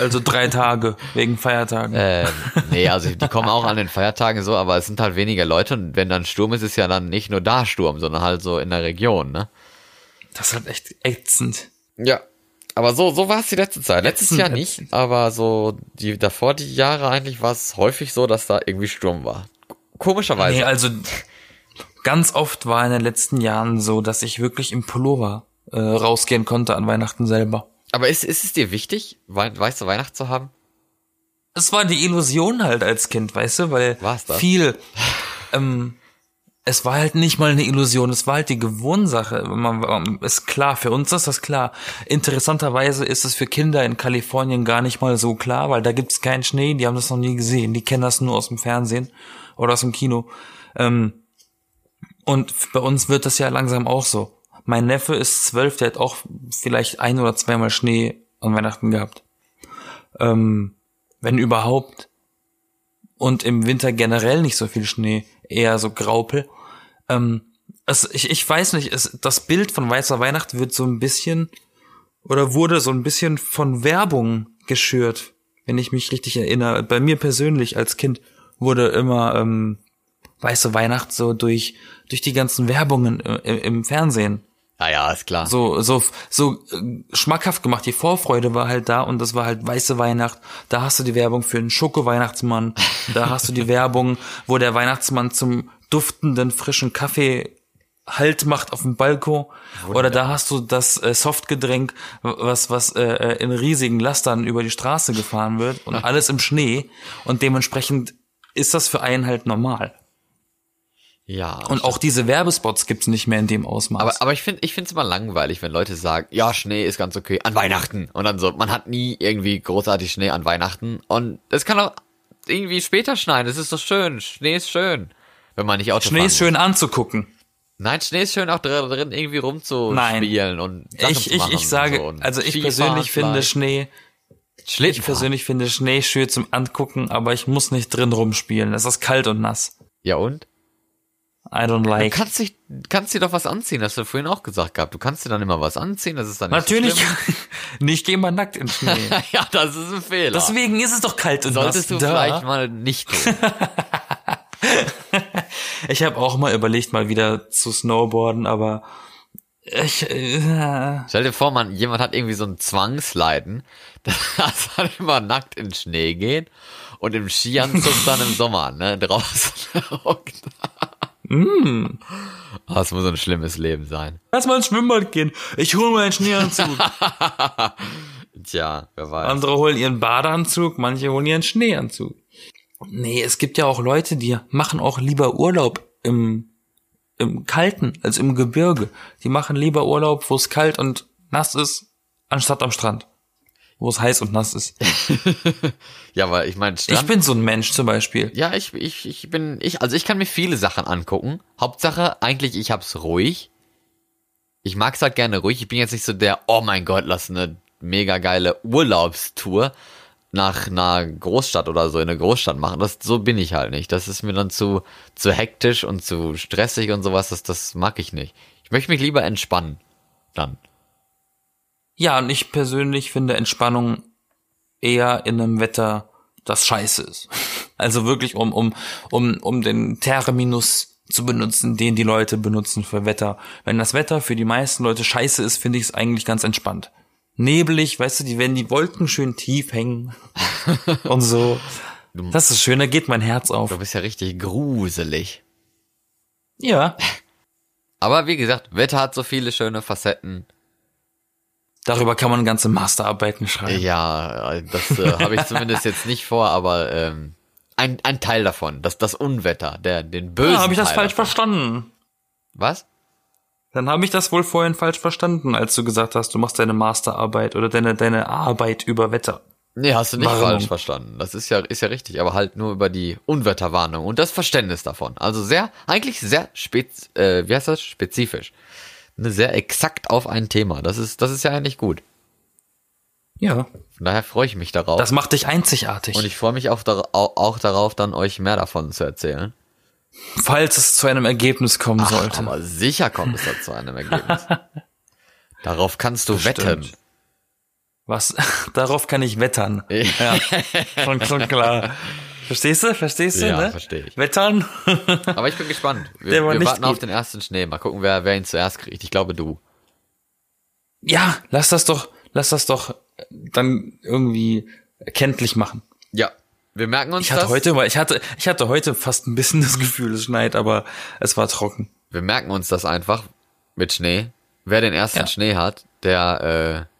Also drei Tage wegen Feiertagen. Ähm, nee, also die kommen auch an den Feiertagen so, aber es sind halt weniger Leute und wenn dann Sturm ist, ist ja dann nicht nur da Sturm, sondern halt so in der Region, ne? Das ist halt echt ätzend. Ja. Aber so, so war es die letzte Zeit. Letztes Ätzend, Jahr nicht, aber so die davor die Jahre eigentlich war es häufig so, dass da irgendwie Sturm war. Komischerweise. Nee, also ganz oft war in den letzten Jahren so, dass ich wirklich im Pullover äh, rausgehen konnte an Weihnachten selber. aber ist, ist es dir wichtig, wei weißt du Weihnacht zu haben? Es war die Illusion halt als Kind, weißt du, weil viel, ähm, es war halt nicht mal eine Illusion, es war halt die Gewohnsache. Man, ist klar, für uns ist das klar. Interessanterweise ist es für Kinder in Kalifornien gar nicht mal so klar, weil da gibt's keinen Schnee, die haben das noch nie gesehen, die kennen das nur aus dem Fernsehen oder aus dem Kino. Ähm, und bei uns wird das ja langsam auch so. Mein Neffe ist zwölf, der hat auch vielleicht ein oder zweimal Schnee an Weihnachten gehabt. Ähm, wenn überhaupt. Und im Winter generell nicht so viel Schnee, eher so Graupel. Ähm, es, ich, ich weiß nicht, es, das Bild von Weißer Weihnacht wird so ein bisschen oder wurde so ein bisschen von Werbung geschürt, wenn ich mich richtig erinnere. Bei mir persönlich als Kind wurde immer ähm, Weiße Weihnacht so durch durch die ganzen Werbungen äh, im, im Fernsehen Ja, ja, ist klar. so so so äh, schmackhaft gemacht. Die Vorfreude war halt da und das war halt weiße Weihnacht. Da hast du die Werbung für einen Schoko-Weihnachtsmann. Da hast du die Werbung, wo der Weihnachtsmann zum duftenden frischen Kaffee Halt macht auf dem Balkon. Oder da hast du das äh, Softgetränk, was was äh, äh, in riesigen Lastern über die Straße gefahren wird und alles im Schnee und dementsprechend ist das für einen halt normal. Ja. Und auch diese Werbespots gibt's nicht mehr in dem Ausmaß. aber, aber ich finde ich finde es immer langweilig, wenn Leute sagen, ja, Schnee ist ganz okay an Weihnachten und dann so, man hat nie irgendwie großartig Schnee an Weihnachten und es kann auch irgendwie später schneien, es ist doch schön, Schnee ist schön, wenn man nicht Auto Schnee ist schön anzugucken. Nein, Schnee ist schön auch drin, drin irgendwie rumzuspielen und Sachen Ich, zu ich, machen ich sage, und so also ich Skifahren persönlich finde vielleicht. Schnee, ich Schlittenfahren. persönlich finde Schnee schön zum Angucken, aber ich muss nicht drin rumspielen. Es ist kalt und nass. Ja und? I don't Du like. kannst dich, kannst dir doch was anziehen, hast du vorhin auch gesagt gehabt. Du kannst dir dann immer was anziehen, das ist dann nicht Natürlich So nicht geh mal nackt in Schnee. ja, das ist ein Fehler. Deswegen ist es doch kalt und Solltest du nass. Da. vielleicht mal nicht tun. Ich habe auch mal überlegt, mal wieder zu snowboarden, aber ich, äh, Stell dir vor, man, jemand hat irgendwie so ein Zwangsleiden, dass man immer nackt in den Schnee geht und im Skianzug dann im Sommer, ne, draußen hockt. Mm. Ah, Das muss ein schlimmes Leben sein. lass mal ins Schwimmbad gehen. Ich hole mal einen Schneeanzug. Tja, wer weiß. Andere holen ihren Badeanzug, manche holen ihren Schneeanzug. Nee, es gibt ja auch Leute, die machen auch lieber Urlaub im, im Kalten als im Gebirge. Die machen lieber Urlaub, wo es kalt und nass ist, anstatt am Strand. Wo es heiß und nass ist. Ja, aber ich meine, Ich bin so ein Mensch zum Beispiel. ja, ich, ich, ich bin, ich, also ich kann mir viele Sachen angucken. Hauptsache, eigentlich, ich hab's ruhig. Ich mag's halt gerne ruhig. Ich bin jetzt nicht so der, oh mein Gott, lass eine mega geile Urlaubstour nach einer Großstadt oder so in eine Großstadt machen. Das, so bin ich halt nicht. Das ist mir dann zu, zu hektisch und zu stressig und sowas. Das, das mag ich nicht. Ich möchte mich lieber entspannen. Dann. Ja, und ich persönlich finde Entspannung eher in einem Wetter, das scheiße ist. Also wirklich, um, um, um, um den Terminus zu benutzen, den die Leute benutzen für Wetter. Wenn das Wetter für die meisten Leute scheiße ist, finde ich es eigentlich ganz entspannt. Nebelig, weißt du, die, wenn die Wolken schön tief hängen und so. Das ist schön, da geht mein Herz auf. Du bist ja richtig gruselig. Ja, Aber wie gesagt, Wetter hat so viele schöne Facetten. darüber kann man ganze Masterarbeiten schreiben. Ja, das äh, habe ich zumindest jetzt nicht vor, aber ähm, ein, ein Teil davon, das, das Unwetter, der, den bösen Ja, habe ich das Teil falsch davon. verstanden? Was? Dann habe ich das wohl vorhin falsch verstanden, als du gesagt hast, du machst deine Masterarbeit oder deine, deine Arbeit über Wetter. Nee, hast du nicht Warum? falsch verstanden. Das ist ja, ist ja richtig, aber halt nur über die Unwetterwarnung und das Verständnis davon. Also sehr, eigentlich sehr spez, äh, wie heißt das? Spezifisch. Ne, sehr exakt auf ein Thema. Das ist, das ist ja eigentlich gut. Ja. Von daher freue ich mich darauf. Das macht dich einzigartig. und ich freue mich auch, auch darauf, dann euch mehr davon zu erzählen. Falls es zu einem Ergebnis kommen Ach, sollte. aber sicher kommt es da zu einem Ergebnis. Darauf kannst du Bestimmt. wetten. Was? Darauf kann ich wettern. Ja, schon, schon klar. Verstehst du? Verstehst du? Ja, ne? verstehe ich. Wettern? Aber ich bin gespannt. Wir, wir warten auf gut. den ersten Schnee. Mal gucken, wer, wer ihn zuerst kriegt. Ich glaube du. Ja, lass das doch, lass das doch dann irgendwie erkenntlich machen. Ja, wir merken uns Ich hatte das. heute, ich hatte, ich hatte heute fast ein bisschen das Gefühl, es schneit, aber es war trocken. Wir merken uns das einfach mit Schnee. Wer den ersten Ja. Schnee hat, der äh,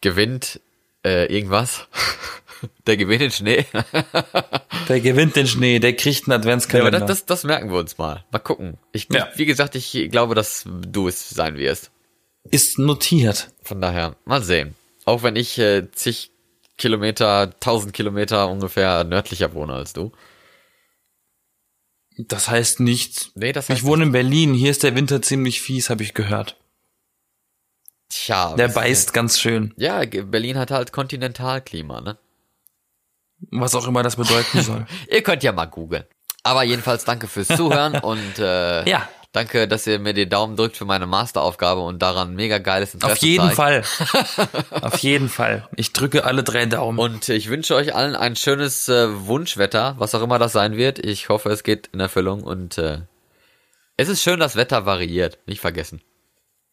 gewinnt äh, irgendwas. der gewinnt den Schnee. Der gewinnt den Schnee, der kriegt einen Ja, aber Adventskalender. das, das, das merken wir uns mal. Mal gucken. Ich, Ja. Wie gesagt, ich glaube, dass du es sein wirst. ist notiert. Von daher, mal sehen. Auch wenn ich äh, zig Kilometer, tausend Kilometer ungefähr nördlicher wohne als du. Das heißt nichts. Nee, das heißt Ich wohne in Berlin, hier ist der Winter ziemlich fies, habe ich gehört. Tja. Der beißt ganz schön. Ja, Berlin hat halt Kontinentalklima, ne? Was auch immer das bedeuten soll. Ihr könnt ja mal googeln. Aber jedenfalls danke fürs Zuhören und äh, Ja. Danke, dass ihr mir den Daumen drückt für meine Masteraufgabe und daran mega geiles Interesse Auf jeden zeigt. Fall. Auf jeden Fall. Ich drücke alle drei Daumen. Und ich wünsche euch allen ein schönes äh, Wunschwetter, was auch immer das sein wird. Ich hoffe, es geht in Erfüllung und äh, es ist schön, das Wetter variiert. Nicht vergessen.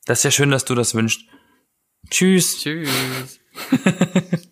Das ist ja schön, dass du das wünschst. Tschüss. Tschüss.